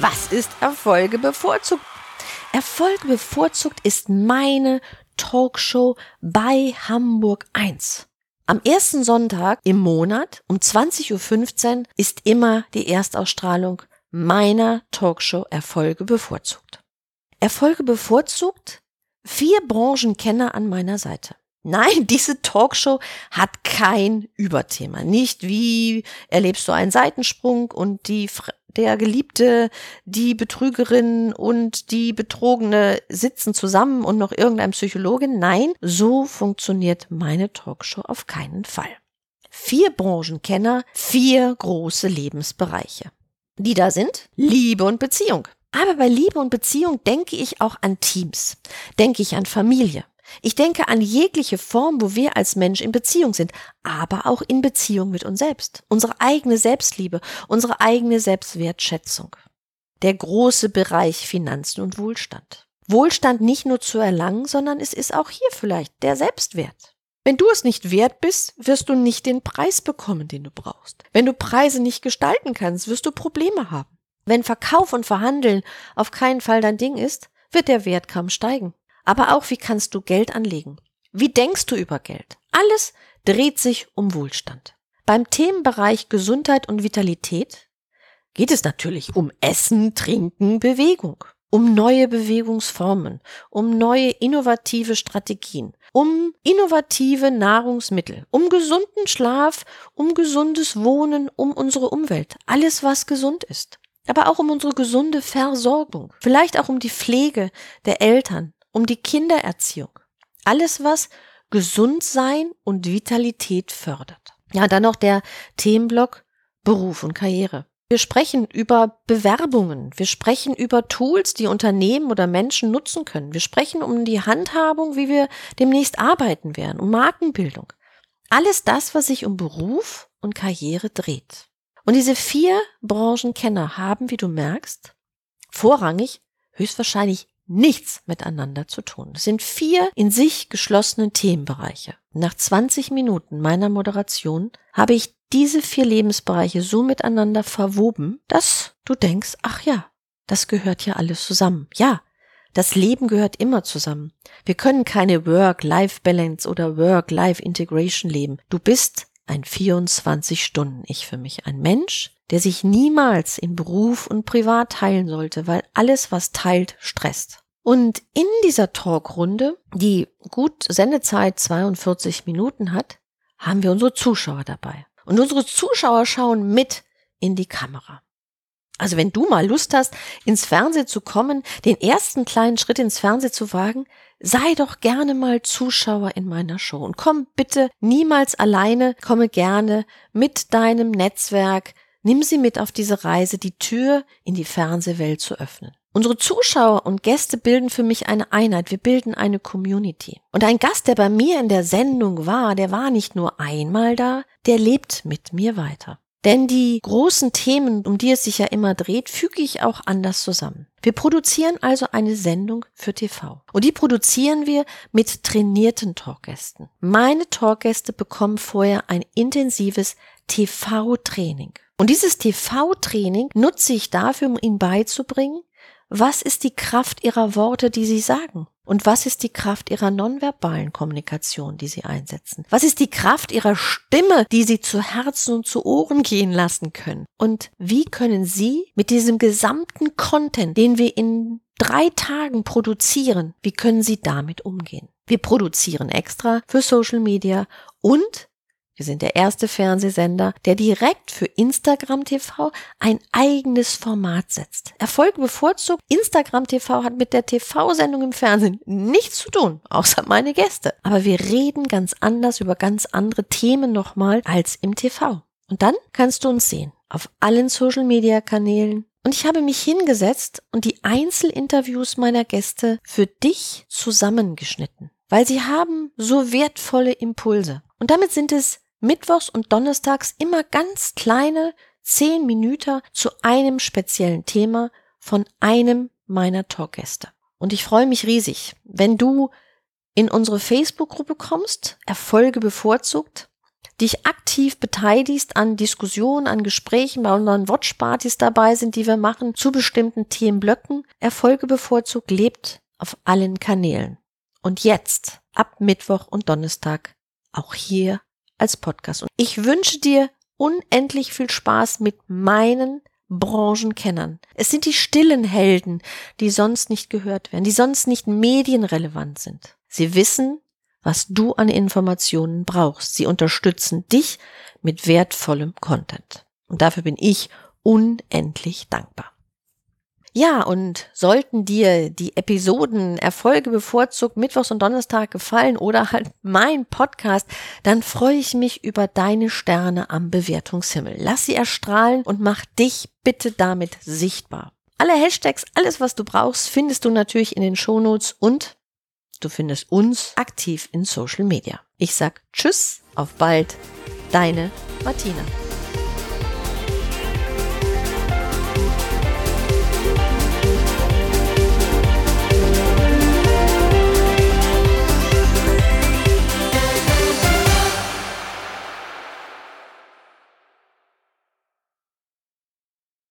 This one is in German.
was ist Erfolge bevorzugt? Erfolge bevorzugt ist meine Talkshow bei Hamburg 1. Am ersten Sonntag im Monat um 20.15 Uhr ist immer die Erstausstrahlung meiner Talkshow Erfolge bevorzugt. Erfolge bevorzugt? Vier Branchenkenner an meiner Seite. Nein, diese Talkshow hat kein Überthema. Nicht wie erlebst du einen Seitensprung und die der Geliebte, die Betrügerin und die Betrogene sitzen zusammen und noch irgendein Psychologin. Nein, so funktioniert meine Talkshow auf keinen Fall. Vier Branchenkenner, vier große Lebensbereiche. Die da sind Liebe und Beziehung. Aber bei Liebe und Beziehung denke ich auch an Teams, denke ich an Familie, ich denke an jegliche Form, wo wir als Mensch in Beziehung sind, aber auch in Beziehung mit uns selbst. Unsere eigene Selbstliebe, unsere eigene Selbstwertschätzung. Der große Bereich Finanzen und Wohlstand. Wohlstand nicht nur zu erlangen, sondern es ist auch hier vielleicht der Selbstwert. Wenn du es nicht wert bist, wirst du nicht den Preis bekommen, den du brauchst. Wenn du Preise nicht gestalten kannst, wirst du Probleme haben. Wenn Verkauf und Verhandeln auf keinen Fall dein Ding ist, wird der Wert kaum steigen aber auch wie kannst du Geld anlegen? Wie denkst du über Geld? Alles dreht sich um Wohlstand. Beim Themenbereich Gesundheit und Vitalität geht es natürlich um Essen, Trinken, Bewegung, um neue Bewegungsformen, um neue innovative Strategien, um innovative Nahrungsmittel, um gesunden Schlaf, um gesundes Wohnen, um unsere Umwelt, alles was gesund ist. Aber auch um unsere gesunde Versorgung, vielleicht auch um die Pflege der Eltern, um die Kindererziehung. Alles, was Gesundsein und Vitalität fördert. Ja, dann noch der Themenblock Beruf und Karriere. Wir sprechen über Bewerbungen. Wir sprechen über Tools, die Unternehmen oder Menschen nutzen können. Wir sprechen um die Handhabung, wie wir demnächst arbeiten werden, um Markenbildung. Alles das, was sich um Beruf und Karriere dreht. Und diese vier Branchenkenner haben, wie du merkst, vorrangig höchstwahrscheinlich nichts miteinander zu tun. Es sind vier in sich geschlossene Themenbereiche. Nach 20 Minuten meiner Moderation habe ich diese vier Lebensbereiche so miteinander verwoben, dass du denkst, ach ja, das gehört ja alles zusammen. Ja, das Leben gehört immer zusammen. Wir können keine Work-Life-Balance oder Work-Life-Integration leben. Du bist ein 24-Stunden-Ich für mich. Ein Mensch, der sich niemals in Beruf und Privat teilen sollte, weil alles, was teilt, stresst. Und in dieser Talkrunde, die gut Sendezeit 42 Minuten hat, haben wir unsere Zuschauer dabei. Und unsere Zuschauer schauen mit in die Kamera. Also wenn du mal Lust hast, ins Fernsehen zu kommen, den ersten kleinen Schritt ins Fernsehen zu wagen, sei doch gerne mal Zuschauer in meiner Show und komm bitte niemals alleine, komme gerne mit deinem Netzwerk, nimm sie mit auf diese Reise, die Tür in die Fernsehwelt zu öffnen. Unsere Zuschauer und Gäste bilden für mich eine Einheit. Wir bilden eine Community. Und ein Gast, der bei mir in der Sendung war, der war nicht nur einmal da, der lebt mit mir weiter. Denn die großen Themen, um die es sich ja immer dreht, füge ich auch anders zusammen. Wir produzieren also eine Sendung für TV. Und die produzieren wir mit trainierten Talkgästen. Meine Talkgäste bekommen vorher ein intensives TV-Training. Und dieses TV-Training nutze ich dafür, um ihnen beizubringen, was ist die Kraft ihrer Worte, die sie sagen? Und was ist die Kraft ihrer nonverbalen Kommunikation, die sie einsetzen? Was ist die Kraft ihrer Stimme, die sie zu Herzen und zu Ohren gehen lassen können? Und wie können sie mit diesem gesamten Content, den wir in drei Tagen produzieren, wie können sie damit umgehen? Wir produzieren extra für Social Media und wir sind der erste Fernsehsender, der direkt für Instagram TV ein eigenes Format setzt. Erfolg bevorzugt. Instagram TV hat mit der TV-Sendung im Fernsehen nichts zu tun, außer meine Gäste. Aber wir reden ganz anders über ganz andere Themen nochmal als im TV. Und dann kannst du uns sehen. Auf allen Social Media Kanälen, Und ich habe mich hingesetzt und die Einzelinterviews meiner Gäste für dich zusammengeschnitten, weil sie haben so wertvolle Impulse. Und damit sind es mittwochs und donnerstags immer ganz kleine zehn Minuten zu einem speziellen Thema von einem meiner Talkgäste. Und ich freue mich riesig, wenn du in unsere Facebook-Gruppe kommst, Erfolge bevorzugt, dich aktiv beteiligst an Diskussionen, an Gesprächen, bei unseren Watchpartys dabei sind, die wir machen, zu bestimmten Themenblöcken. Erfolge bevorzugt lebt auf allen Kanälen. Und jetzt, ab Mittwoch und Donnerstag, auch hier als Podcast. Und ich wünsche dir unendlich viel Spaß mit meinen Branchenkennern. Es sind die stillen Helden, die sonst nicht gehört werden, die sonst nicht medienrelevant sind. Sie wissen, was du an Informationen brauchst. Sie unterstützen dich mit wertvollem Content. Und dafür bin ich unendlich dankbar. Ja, und sollten dir die Episoden Erfolge bevorzugt Mittwochs und Donnerstag gefallen oder halt mein Podcast, dann freue ich mich über deine Sterne am Bewertungshimmel. Lass sie erstrahlen und mach dich bitte damit sichtbar. Alle Hashtags, alles was du brauchst, findest du natürlich in den Shownotes und du findest uns aktiv in Social Media. Ich sag Tschüss, auf bald, deine Martina.